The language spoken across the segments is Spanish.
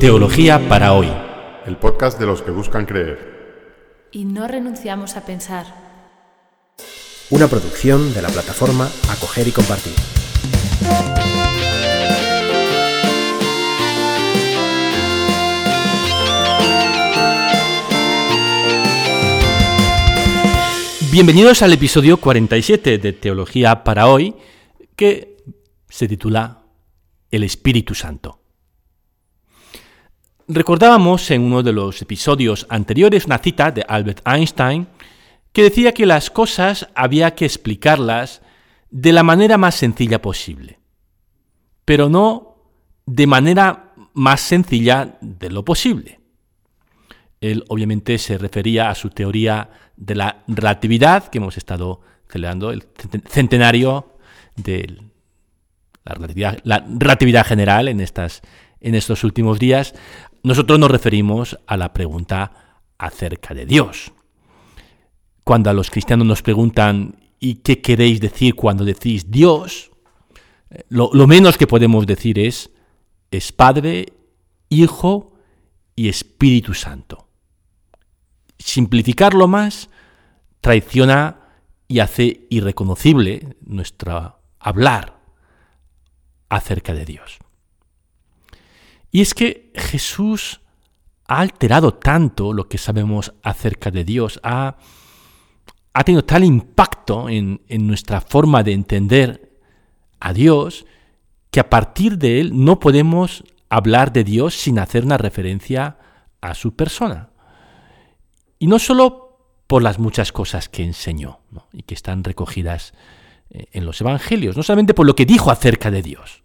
Teología para hoy. El podcast de los que buscan creer. Y no renunciamos a pensar. Una producción de la plataforma Acoger y Compartir. Bienvenidos al episodio 47 de Teología para hoy, que se titula El Espíritu Santo. Recordábamos en uno de los episodios anteriores una cita de Albert Einstein que decía que las cosas había que explicarlas de la manera más sencilla posible, pero no de manera más sencilla de lo posible. Él obviamente se refería a su teoría de la relatividad, que hemos estado celebrando, el centenario de la relatividad, la relatividad general en, estas, en estos últimos días. Nosotros nos referimos a la pregunta acerca de Dios. Cuando a los cristianos nos preguntan, ¿y qué queréis decir cuando decís Dios? Lo, lo menos que podemos decir es, es Padre, Hijo y Espíritu Santo simplificarlo más traiciona y hace irreconocible nuestro hablar acerca de Dios. Y es que Jesús ha alterado tanto lo que sabemos acerca de Dios, ha, ha tenido tal impacto en, en nuestra forma de entender a Dios, que a partir de él no podemos hablar de Dios sin hacer una referencia a su persona. Y no solo por las muchas cosas que enseñó y que están recogidas eh, en los evangelios, no solamente por lo que dijo acerca de Dios,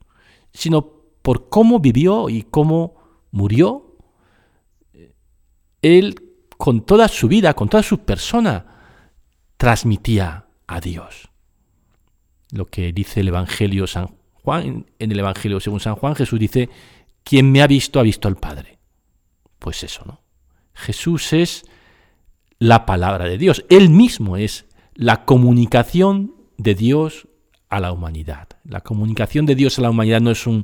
sino por cómo vivió y cómo murió. Él con toda su vida, con toda su persona, transmitía a Dios. Lo que dice el Evangelio San Juan, en el Evangelio según San Juan, Jesús dice, quien me ha visto ha visto al Padre. Pues eso, ¿no? Jesús es la palabra de Dios. Él mismo es la comunicación de Dios a la humanidad. La comunicación de Dios a la humanidad no es, un,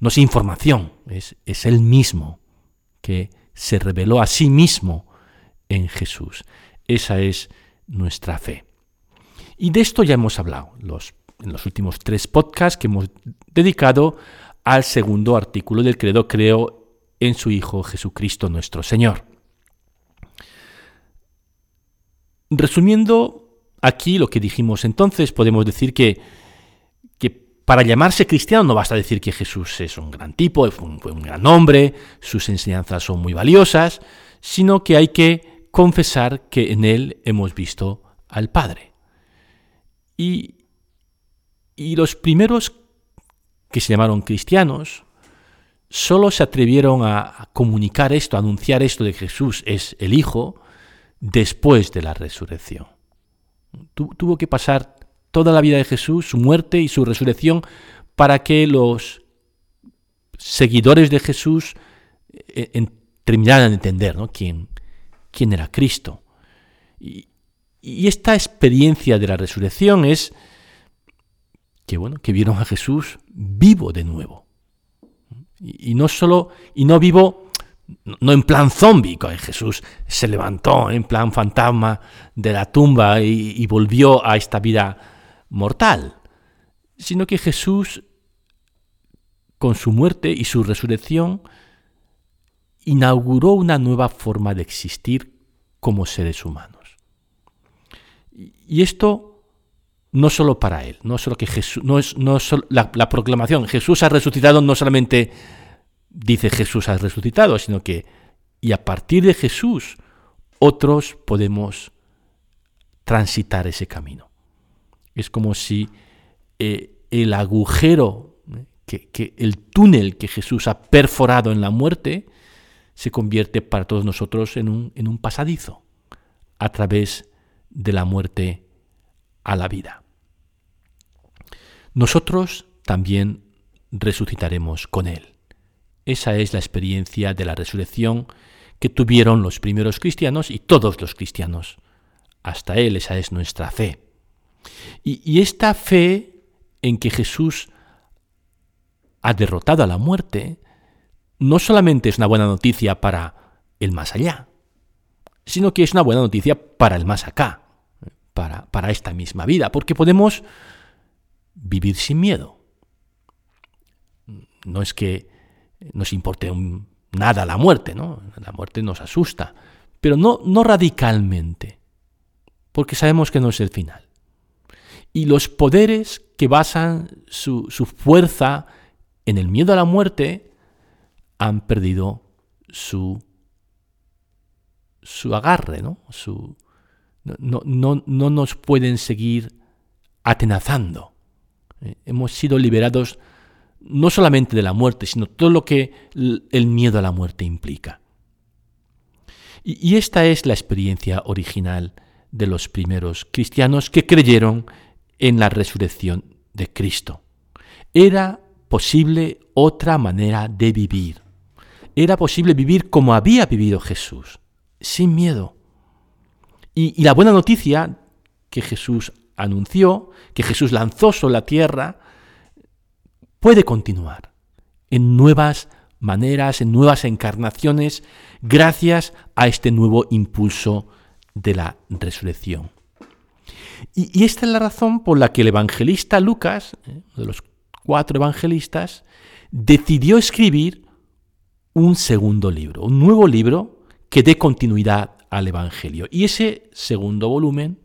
no es información, es, es Él mismo que se reveló a sí mismo en Jesús. Esa es nuestra fe. Y de esto ya hemos hablado los, en los últimos tres podcasts que hemos dedicado al segundo artículo del credo, creo en su Hijo Jesucristo nuestro Señor. Resumiendo aquí lo que dijimos entonces, podemos decir que, que para llamarse cristiano no basta decir que Jesús es un gran tipo, fue un, gran hombre, sus enseñanzas son muy valiosas, sino que hay que confesar que en él hemos visto al Padre. Y, los primeros que se llamaron cristianos solo se atrevieron a comunicar esto, a anunciar esto de Jesús es el Hijo, después de la resurrección. tuvo que pasar toda la vida de Jesús, su muerte y su resurrección, para que los seguidores de Jesús eh, terminaran de entender quién, quién era Cristo. Y, esta experiencia de la resurrección es que, bueno, que vieron a Jesús vivo de nuevo. Y, no solo, y no vivo no en plan zombie, Jesús se levantó en plan fantasma de la tumba y, volvió a esta vida mortal, sino que Jesús, con su muerte y su resurrección, inauguró una nueva forma de existir como seres humanos. Y esto no solo para él, no solo que Jesús, no es, no la, la proclamación, Jesús ha resucitado no solamente dice Jesús ha resucitado, sino que, y a partir de Jesús, otros podemos transitar ese camino. Es como si eh, el agujero, ¿eh? que, el túnel que Jesús ha perforado en la muerte, se convierte para todos nosotros en un, en un pasadizo a través de la muerte a la vida. Nosotros también resucitaremos con Él. Esa es la experiencia de la resurrección que tuvieron los primeros cristianos y todos los cristianos. Hasta Él, esa es nuestra fe. Y, esta fe en que Jesús ha derrotado a la muerte, no solamente es una buena noticia para el más allá, sino que es una buena noticia para el más acá, para, para esta misma vida, porque podemos vivir sin miedo. No es que nos importe nada la muerte, ¿no? La muerte nos asusta, pero no, no radicalmente, porque sabemos que no es el final. Y los poderes que basan su, su fuerza en el miedo a la muerte han perdido su, su agarre, ¿no? Su, no, no, no nos pueden seguir atenazando. Eh, hemos sido liberados no solamente de la muerte, sino todo lo que el miedo a la muerte implica. Y, esta es la experiencia original de los primeros cristianos que creyeron en la resurrección de Cristo. Era posible otra manera de vivir. Era posible vivir como había vivido Jesús, sin miedo. Y, y la buena noticia que Jesús anunció, que Jesús lanzó sobre la tierra, puede continuar en nuevas maneras, en nuevas encarnaciones, gracias a este nuevo impulso de la resurrección. Y, esta es la razón por la que el evangelista Lucas, uno de los cuatro evangelistas, decidió escribir un segundo libro, un nuevo libro que dé continuidad al Evangelio. Y ese segundo volumen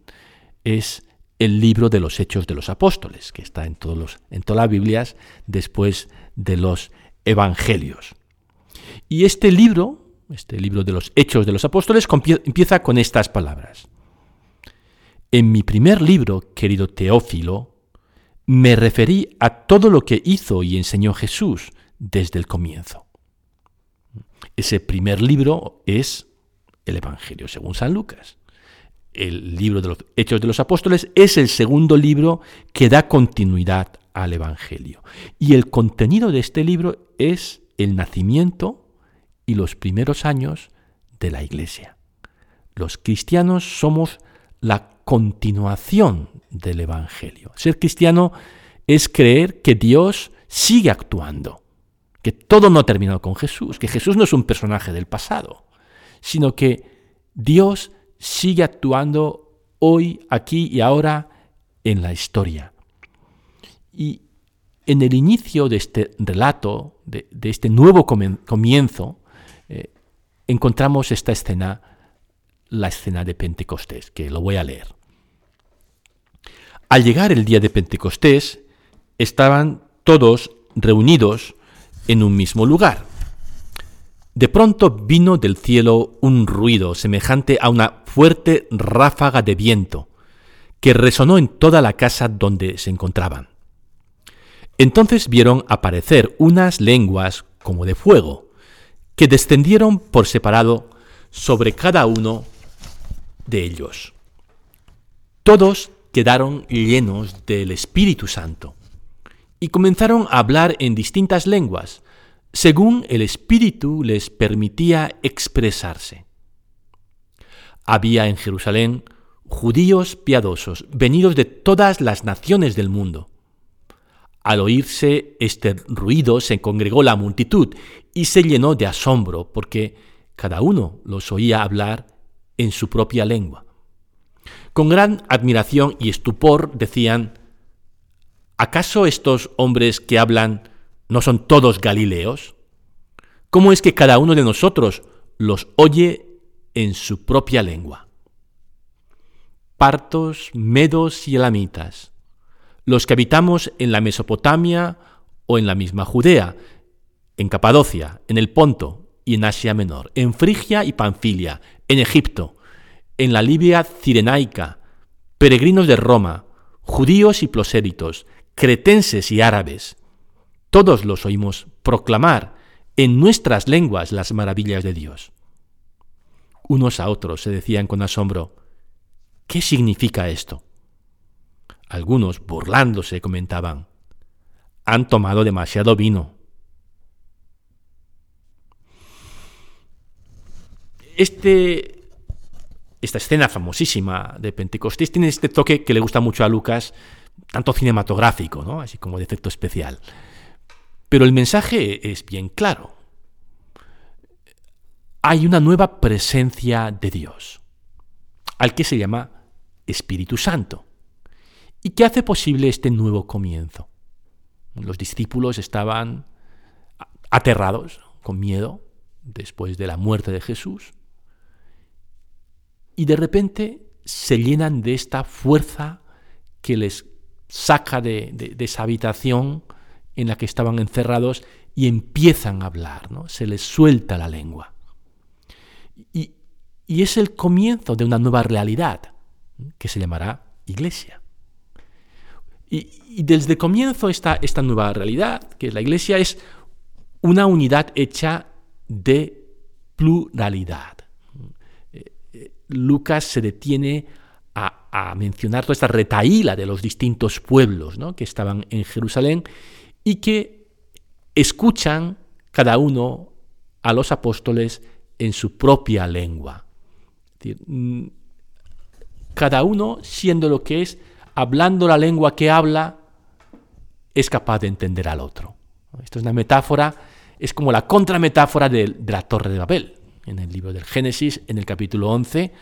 es el libro de los Hechos de los Apóstoles, que está en, en todas las Biblias después de los Evangelios. Y este libro, este libro de los Hechos de los Apóstoles, empieza con estas palabras. En mi primer libro, querido Teófilo, me referí a todo lo que hizo y enseñó Jesús desde el comienzo. Ese primer libro es el Evangelio según San Lucas el libro de los Hechos de los Apóstoles es el segundo libro que da continuidad al Evangelio. Y el contenido de este libro es el nacimiento y los primeros años de la Iglesia. Los cristianos somos la continuación del Evangelio. Ser cristiano es creer que Dios sigue actuando, que todo no ha terminado con Jesús, que Jesús no es un personaje del pasado, sino que Dios sigue actuando hoy, aquí y ahora en la historia. Y en el inicio de este relato, de, este nuevo comienzo, eh, encontramos esta escena, la escena de Pentecostés, que lo voy a leer. Al llegar el día de Pentecostés, estaban todos reunidos en un mismo lugar. De pronto vino del cielo un ruido semejante a una fuerte ráfaga de viento que resonó en toda la casa donde se encontraban. Entonces vieron aparecer unas lenguas como de fuego, que descendieron por separado sobre cada uno de ellos. Todos quedaron llenos del Espíritu Santo y comenzaron a hablar en distintas lenguas, según el Espíritu les permitía expresarse. Había en Jerusalén judíos piadosos, venidos de todas las naciones del mundo. Al oírse este ruido se congregó la multitud y se llenó de asombro, porque cada uno los oía hablar en su propia lengua. Con gran admiración y estupor decían, ¿acaso estos hombres que hablan ¿No son todos galileos? ¿Cómo es que cada uno de nosotros los oye en su propia lengua? Partos, medos y elamitas, los que habitamos en la Mesopotamia o en la misma Judea, en Capadocia, en el Ponto y en Asia Menor, en Frigia y Panfilia, en Egipto, en la Libia cirenaica, peregrinos de Roma, judíos y proséritos, cretenses y árabes, todos los oímos proclamar en nuestras lenguas las maravillas de Dios. Unos a otros se decían con asombro, ¿qué significa esto? Algunos, burlándose, comentaban, han tomado demasiado vino. Este, esta escena famosísima de Pentecostés tiene este toque que le gusta mucho a Lucas, tanto cinematográfico, así como de efecto especial. Pero el mensaje es bien claro. Hay una nueva presencia de Dios, al que se llama Espíritu Santo, y que hace posible este nuevo comienzo. Los discípulos estaban aterrados, con miedo, después de la muerte de Jesús, y de repente se llenan de esta fuerza que les saca de, esa habitación en la que estaban encerrados y empiezan a hablar, ¿no? se les suelta la lengua. Y, es el comienzo de una nueva realidad que se llamará iglesia. Y, desde el comienzo esta, esta nueva realidad, que es la iglesia, es una unidad hecha de pluralidad. Lucas se detiene a, mencionar toda esta retaíla de los distintos pueblos que estaban en Jerusalén y que escuchan cada uno a los apóstoles en su propia lengua. Mm, cada uno, siendo lo que es, hablando la lengua que habla, es capaz de entender al otro. Esto es una metáfora, es como la contrametáfora de, de la Torre de Babel en el libro del Génesis, en el capítulo 11,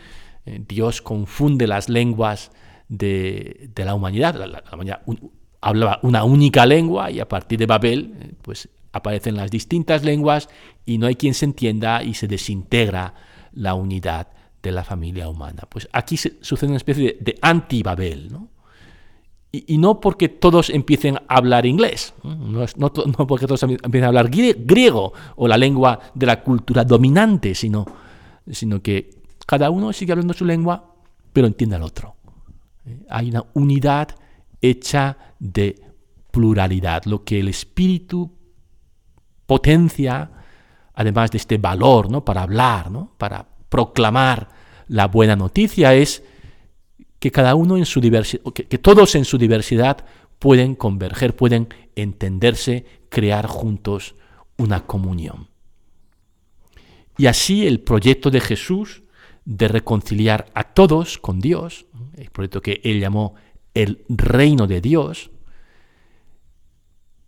eh, Dios confunde las lenguas de, la humanidad. La, humanidad hablaba una única lengua y a partir de Babel eh, pues aparecen las distintas lenguas y no hay quien se entienda y se desintegra la unidad de la familia humana. Pues aquí sucede una especie de, anti-Babel, ¿no? Y, no porque todos empiecen a hablar inglés, no, no, porque todos empiecen a hablar griego o la lengua de la cultura dominante, sino, sino que cada uno sigue hablando su lengua, pero entiende al otro. Eh, hay una unidad hecha de pluralidad, lo que el espíritu potencia, además de este valor ¿no? para hablar, ¿no? para proclamar la buena noticia, es que cada uno en su diversidad, que, todos en su diversidad pueden converger, pueden entenderse, crear juntos una comunión. Y así el proyecto de Jesús de reconciliar a todos con Dios, el proyecto que él llamó el reino de Dios,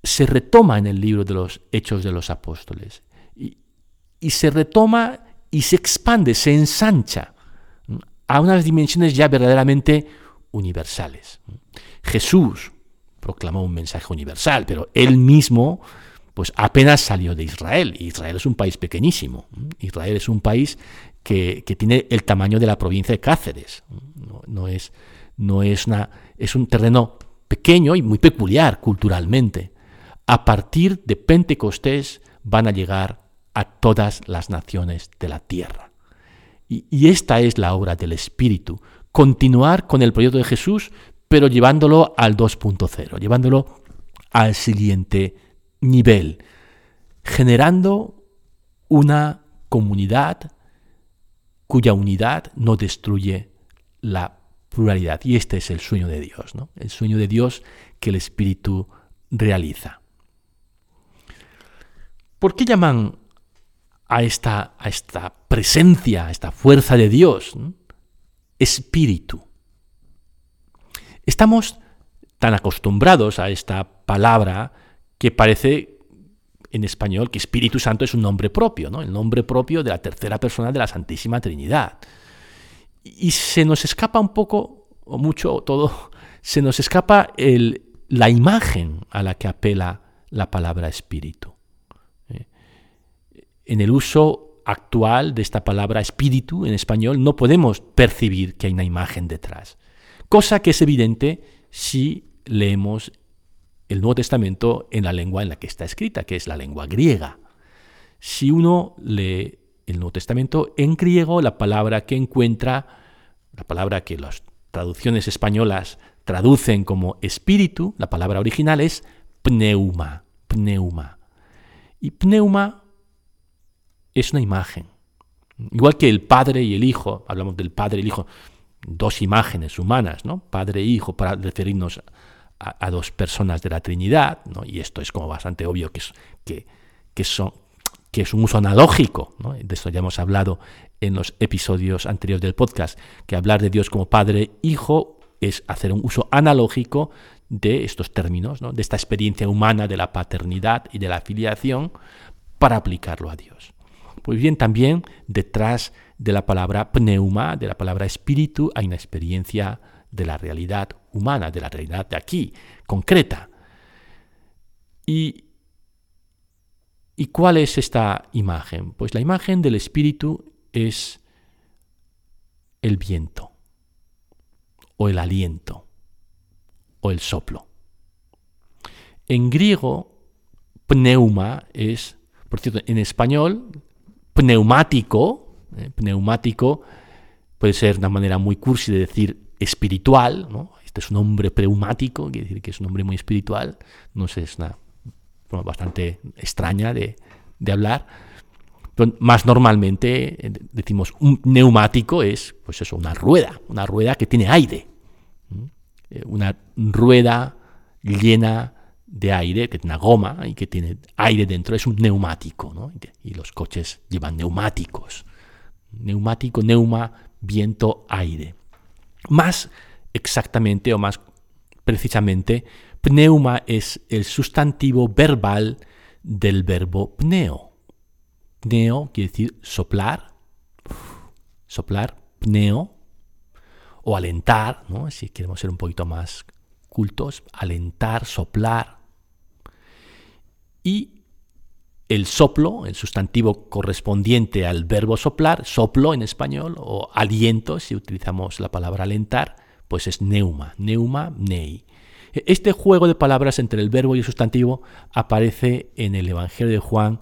se retoma en el libro de los Hechos de los Apóstoles. Y, y se retoma y se expande, se ensancha a unas dimensiones ya verdaderamente universales. Jesús proclamó un mensaje universal, pero él mismo pues apenas salió de Israel. Israel es un país pequeñísimo. Israel es un país que, tiene el tamaño de la provincia de Cáceres. No, es, no es, es un terreno pequeño y muy peculiar culturalmente. A partir de Pentecostés van a llegar a todas las naciones de la tierra. Y, esta es la obra del Espíritu, continuar con el proyecto de Jesús, pero llevándolo al 2.0, llevándolo al siguiente nivel, generando una comunidad cuya unidad no destruye la pluralidad. Y este es el sueño de Dios, ¿no? el sueño de Dios que el Espíritu realiza. ¿Por qué llaman a esta, a esta presencia, a esta fuerza de Dios, espíritu. Estamos tan acostumbrados a esta palabra que parece en español que Espíritu Santo es un nombre propio, ¿no? el nombre propio de la tercera persona de la Santísima Trinidad. Y se nos escapa un poco, o mucho, o todo, se nos escapa el, la imagen a la que apela la palabra espíritu en el uso actual de esta palabra espíritu en español no podemos percibir que hay una imagen detrás. Cosa que es evidente si leemos el Nuevo Testamento en la lengua en la que está escrita, que es la lengua griega. Si uno lee el Nuevo Testamento en griego, la palabra que encuentra, la palabra que las traducciones españolas traducen como espíritu, la palabra original es pneuma, pneuma. Y pneuma es una imagen. Igual que el Padre y el Hijo, hablamos del Padre y el Hijo, dos imágenes humanas, ¿no? Padre e Hijo, para referirnos a, dos personas de la Trinidad, ¿no? y esto es como bastante obvio que es, que, son, que es un uso analógico, ¿no? de esto ya hemos hablado en los episodios anteriores del podcast, que hablar de Dios como Padre e Hijo es hacer un uso analógico de estos términos, de esta experiencia humana de la paternidad y de la filiación para aplicarlo a Dios. Pues bien, también detrás de la palabra pneuma, de la palabra espíritu, hay una experiencia de la realidad humana, de la realidad de aquí, concreta. ¿Y, ¿Y cuál es esta imagen? Pues la imagen del espíritu es el viento, o el aliento, o el soplo. En griego, pneuma es, por cierto, en español, pneumático, ¿eh? pneumático puede ser una manera muy cursi de decir espiritual, ¿no? Este es un hombre pneumático, quiere decir que es un hombre muy espiritual, no sé, es una forma bastante extraña de, de hablar. Más normalmente eh, decimos un neumático es, pues eso, una rueda, una rueda que tiene aire, eh, una rueda llena de aire, que tiene una goma y que tiene aire dentro, es un neumático, ¿no? Y los coches llevan neumáticos. Neumático, neuma, viento, aire. Más exactamente o más precisamente, pneuma es el sustantivo verbal del verbo pneo. Pneo quiere decir soplar, soplar, pneo, o alentar, ¿no? si queremos ser un poquito más cultos, alentar, soplar. Y el soplo, el sustantivo correspondiente al verbo soplar, soplo en español, o aliento, si utilizamos la palabra alentar, pues es neuma, neuma, nei. Este juego de palabras entre el verbo y el sustantivo aparece en el Evangelio de Juan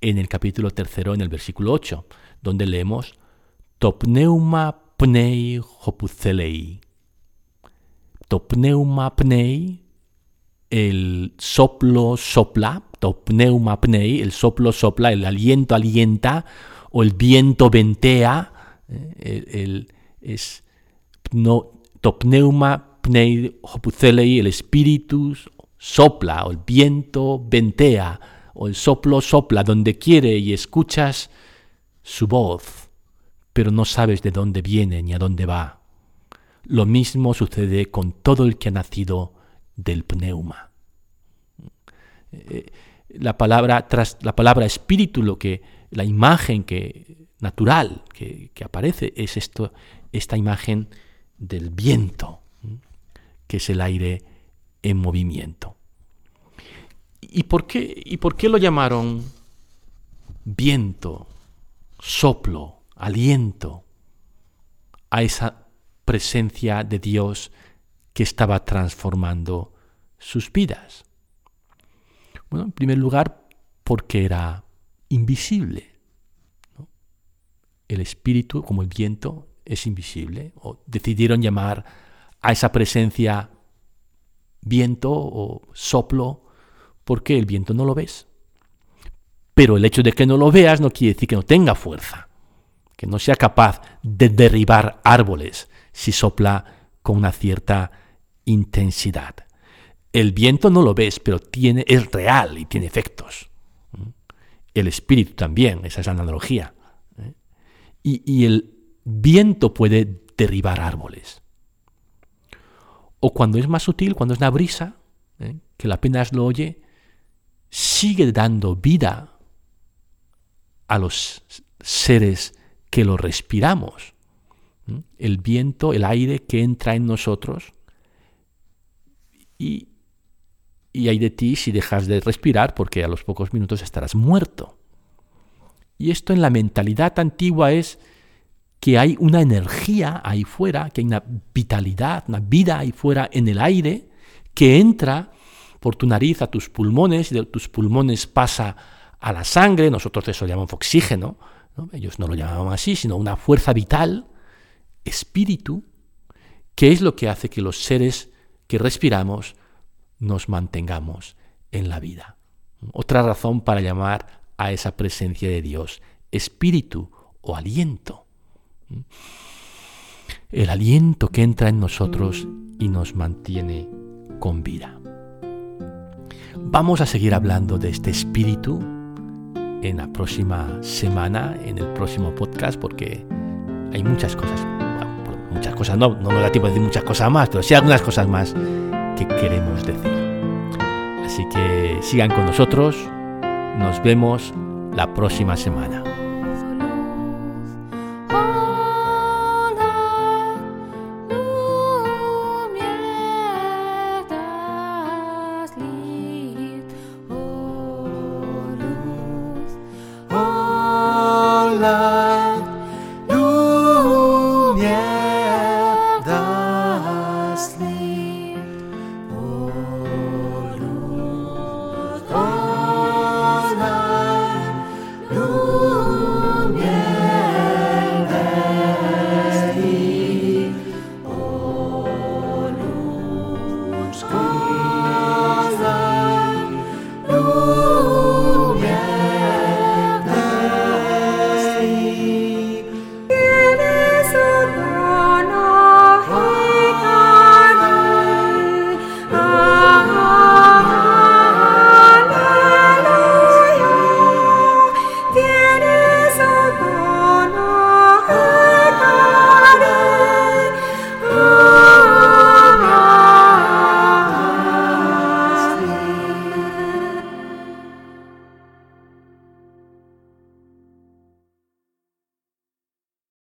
en el capítulo tercero, en el versículo 8, donde leemos Topneuma pnei hopucelei. Topneuma pnei, el soplo sopla, topneuma pnei, el soplo sopla, el aliento alienta, o el viento ventea, eh, el, es no, topneuma pnei hopucelei, el espíritu sopla, o el viento ventea, o el soplo sopla donde quiere y escuchas su voz, pero no sabes de dónde viene ni a dónde va. Lo mismo sucede con todo el que ha nacido del pneuma. Eh, la palabra, tras la palabra espíritu, lo que, la imagen que, natural que, que aparece es esto, esta imagen del viento, que es el aire en movimiento. ¿Y por qué, y por qué lo llamaron viento, soplo, aliento a esa presencia de Dios que estaba transformando sus vidas? En primer lugar, porque era invisible. El espíritu, como el viento, es invisible. O decidieron llamar a esa presencia viento o soplo porque el viento no lo ves. Pero el hecho de que no lo veas no quiere decir que no tenga fuerza, que no sea capaz de derribar árboles si sopla con una cierta intensidad. El viento no lo ves, pero tiene, es real y tiene efectos. El espíritu también, esa es la analogía. ¿eh? y el viento puede derribar árboles. O cuando es más sutil, cuando es una brisa, ¿eh? que apenas lo oye, sigue dando vida a los seres que lo respiramos. El viento, el aire que entra en nosotros y, y hay de ti si dejas de respirar porque a los pocos minutos estarás muerto. Y esto en la mentalidad antigua es que hay una energía ahí fuera, que hay una vitalidad, una vida ahí fuera en el aire, que entra por tu nariz a tus pulmones y de tus pulmones pasa a la sangre, nosotros eso lo llamamos oxígeno, ellos no lo llamaban así, sino una fuerza vital, espíritu, que es lo que hace que los seres que respiramos nos mantengamos en la vida. Otra razón para llamar a esa presencia de Dios espíritu o aliento el aliento que entra en nosotros y nos mantiene con vida. Vamos a seguir hablando de este espíritu en la próxima semana, en el próximo podcast, porque hay muchas cosas, muchas cosas no, no nos da tiempo de decir muchas cosas más, pero sí algunas cosas más que queremos decir. Así que sigan con nosotros, nos vemos la próxima semana.